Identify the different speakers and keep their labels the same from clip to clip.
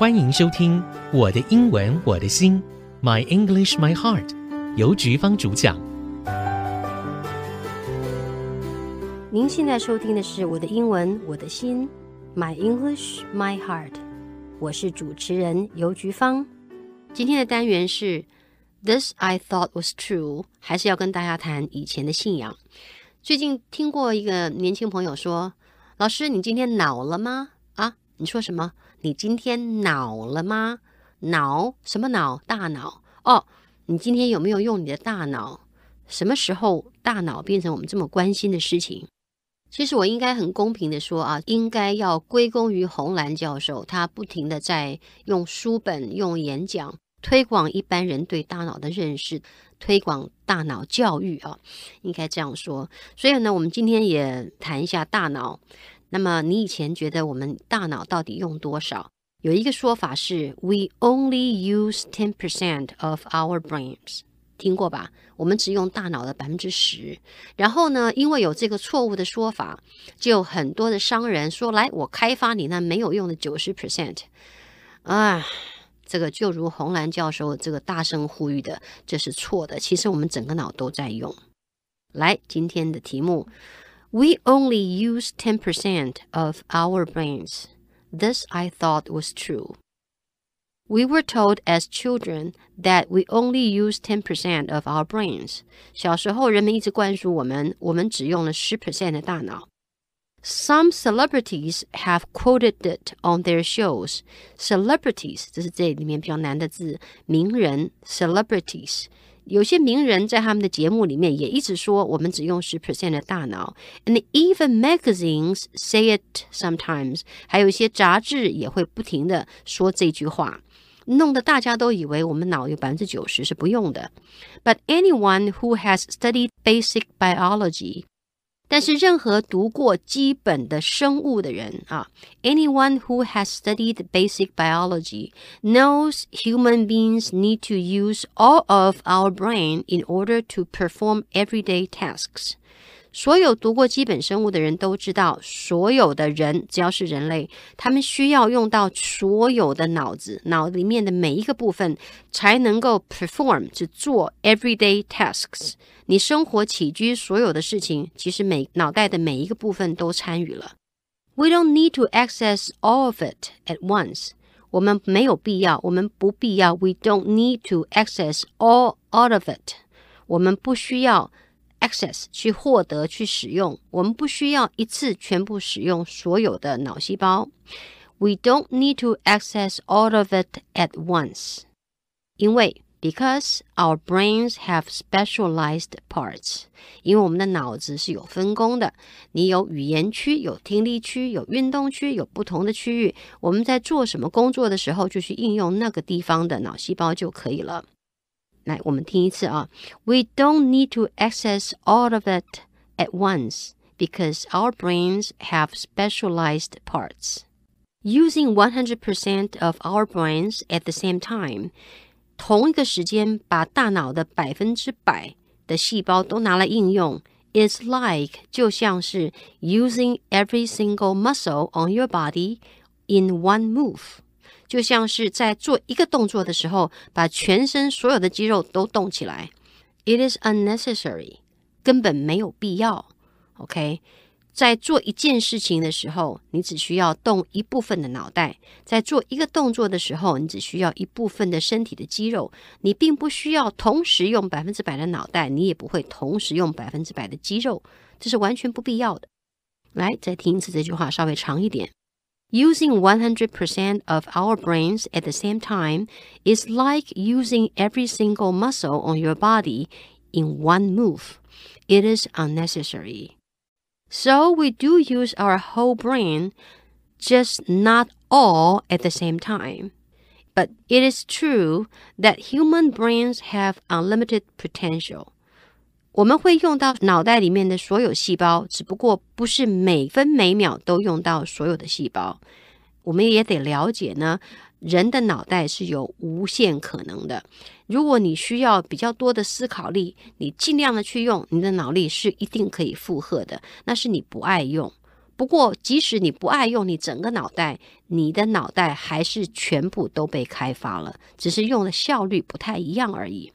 Speaker 1: 欢迎收听《我的英文我的心》，My English My Heart，由菊芳主讲。
Speaker 2: 您现在收听的是《我的英文我的心》，My English My Heart，我是主持人尤菊芳。今天的单元是 This I thought was true，还是要跟大家谈以前的信仰。最近听过一个年轻朋友说：“老师，你今天恼了吗？”啊，你说什么？你今天恼了吗？恼什么恼？大脑哦。你今天有没有用你的大脑？什么时候大脑变成我们这么关心的事情？其实我应该很公平的说啊，应该要归功于红兰教授，他不停的在用书本、用演讲推广一般人对大脑的认识，推广大脑教育啊，应该这样说。所以呢，我们今天也谈一下大脑。那么你以前觉得我们大脑到底用多少？有一个说法是 “We only use ten percent of our brains”，听过吧？我们只用大脑的百分之十。然后呢，因为有这个错误的说法，就很多的商人说：“来，我开发你那没有用的九十 percent。”啊，这个就如洪兰教授这个大声呼吁的，这是错的。其实我们整个脑都在用。来，今天的题目。We only use 10% of our brains. This I thought was true. We were told as children that we only use 10% of our brains. 小时候，人们一直灌输我们，我们只用了十 percent 的大脑。Some celebrities have quoted it on their shows. Celebrities 这是这里面比较难的字，名人 celebrities。 有些名人在他们的节目里面也一直说，我们只用十 percent 的大脑。And even magazines say it sometimes。还有一些杂志也会不停的说这句话，弄得大家都以为我们脑有百分之九十是不用的。But anyone who has studied basic biology 但是任何读过基本的生物的人啊，anyone who has studied basic biology knows human beings need to use all of our brain in order to perform everyday tasks. 所有读过基本生物的人都知道，所有的人只要是人类，他们需要用到所有的脑子，脑里面的每一个部分，才能够 perform 去做 everyday tasks。 你生活起居所有的事情，其实每脑袋的每一个部分都参与了。We don't need to access all of it at once。我们没有必要，我们不必要。We don't need to access all out of it。我们不需要。access 去获得去使用，我们不需要一次全部使用所有的脑细胞。We don't need to access all of it at once，因为 because our brains have specialized parts，因为我们的脑子是有分工的。你有语言区，有听力区，有运动区，有不同的区域。我们在做什么工作的时候，就去应用那个地方的脑细胞就可以了。来，我们听一次啊。We don't need to access all of it at once because our brains have specialized parts. Using 100% of our brains at the same time， 同一个时间把大脑的百分之百的细胞都拿来应用，is like 就像是 using every single muscle on your body in one move。就像是在做一个动作的时候，把全身所有的肌肉都动起来。It is unnecessary，根本没有必要。OK，在做一件事情的时候，你只需要动一部分的脑袋；在做一个动作的时候，你只需要一部分的身体的肌肉。你并不需要同时用百分之百的脑袋，你也不会同时用百分之百的肌肉，这是完全不必要的。来，再听一次这句话，稍微长一点。Using 100% of our brains at the same time is like using every single muscle on your body in one move. It is unnecessary. So we do use our whole brain, just not all at the same time. But it is true that human brains have unlimited potential. 我们会用到脑袋里面的所有细胞，只不过不是每分每秒都用到所有的细胞。我们也得了解呢， 人的脑袋是有无限可能的。如果你需要比较多的思考力，你尽量的去用，你的脑力是一定可以负荷的。那是你不爱用，不过，即使你不爱用你整个脑袋，你的脑袋还是全部都被开发了，只是用的效率不太一样而已。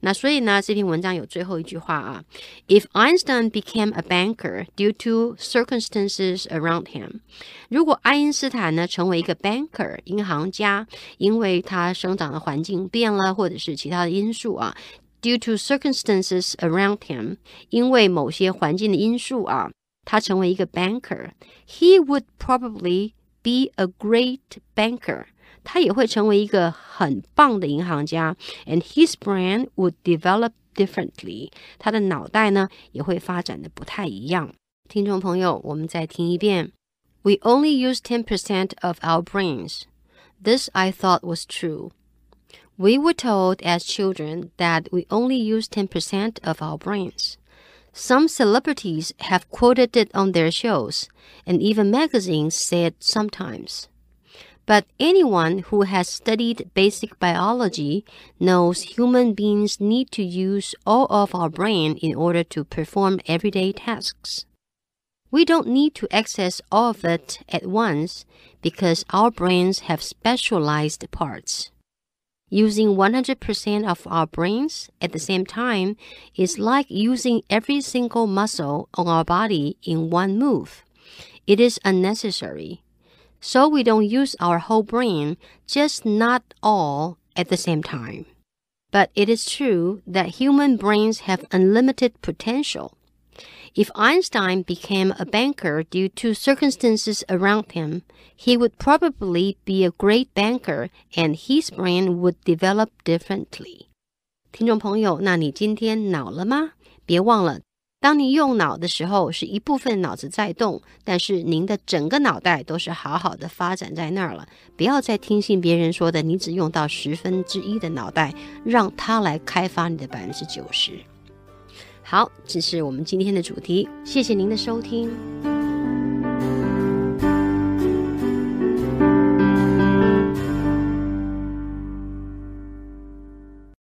Speaker 2: 那所以呢，这篇文章有最后一句话啊：If Einstein became a banker due to circumstances around him，如果爱因斯坦呢成为一个 banker 银行家，因为他生长的环境变了，或者是其他的因素啊，due to circumstances around him，因为某些环境的因素啊，他成为一个 banker，he would probably be a great banker。他也会成为一个很棒的银行家，and his brain would develop differently。他的脑袋呢也会发展的不太一样。听众朋友，我们再听一遍。We only use 10% of our brains. This I thought was true. We were told as children that we only use 10% of our brains. Some celebrities have quoted it on their shows, and even magazines say it sometimes. But anyone who has studied basic biology knows human beings need to use all of our brain in order to perform everyday tasks. We don't need to access all of it at once because our brains have specialized parts. Using 100% of our brains at the same time is like using every single muscle on our body in one move. It is unnecessary so we don't use our whole brain, just not all at the same time. But it is true that human brains have unlimited potential. If Einstein became a banker due to circumstances around him, he would probably be a great banker and his brain would develop differently. 听众朋友，那你今天恼了吗？别忘了当你用脑的时候，是一部分脑子在动，但是您的整个脑袋都是好好的发展在那儿了。不要再听信别人说的，你只用到十分之一的脑袋，让它来开发你的百分之九十。 好，这是我们今天的主题，谢谢您的收听。